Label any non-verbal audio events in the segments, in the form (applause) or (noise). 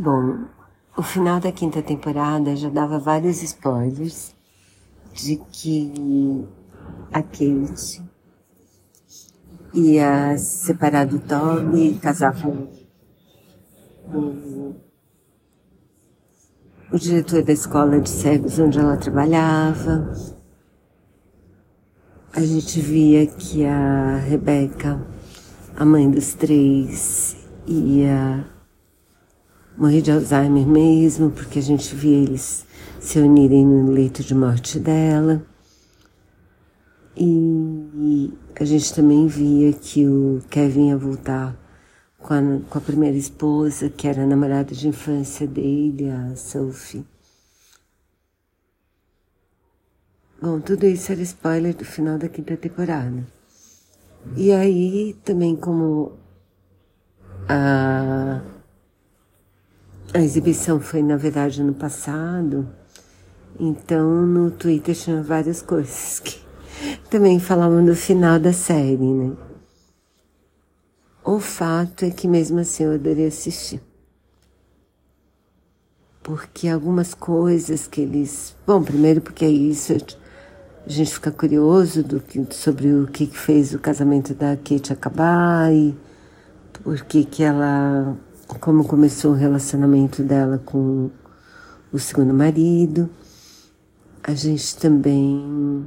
Bom, o final da quinta temporada já dava vários spoilers de que a Kate ia se separar do Toby e casar com o, o diretor da escola de cegos onde ela trabalhava. A gente via que a Rebeca, a mãe dos três, ia morrer de Alzheimer mesmo, porque a gente via eles se unirem no leito de morte dela. E a gente também via que o Kevin ia voltar com a, com a primeira esposa, que era a namorada de infância dele, a Sophie. Bom, tudo isso era spoiler do final da quinta temporada. E aí, também como a exibição foi, na verdade, no passado, então no Twitter tinha várias coisas que (laughs) também falavam do final da série, né? O fato é que mesmo assim eu adorei assistir. Porque algumas coisas que eles. Bom, primeiro porque é isso, a gente fica curioso do que, sobre o que fez o casamento da Kate acabar e por que que ela. Como começou o relacionamento dela com o segundo marido. A gente também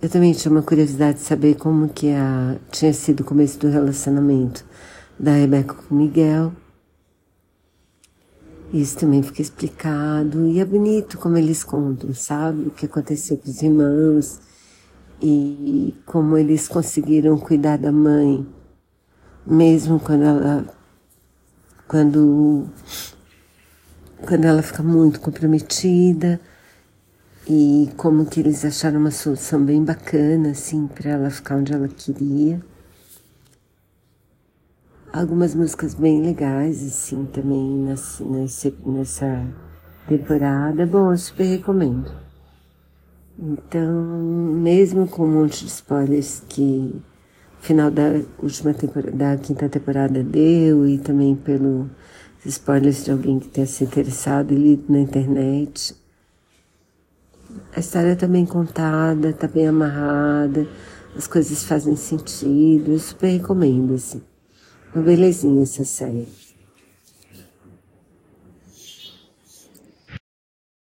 eu também tinha uma curiosidade de saber como que a, tinha sido o começo do relacionamento da Rebeca com Miguel. Isso também fica explicado e é bonito como eles contam, sabe? O que aconteceu com os irmãos e como eles conseguiram cuidar da mãe, mesmo quando ela, quando, quando ela fica muito comprometida e como que eles acharam uma solução bem bacana, assim, para ela ficar onde ela queria. Algumas músicas bem legais, assim, também nessa, nessa temporada. Bom, eu super recomendo. Então, mesmo com um monte de spoilers que final da última temporada, da quinta temporada deu e também pelo spoilers de alguém que tenha se interessado e lido na internet, a história está bem contada, está bem amarrada, as coisas fazem sentido. Eu super recomendo, assim. Uma belezinha essa série.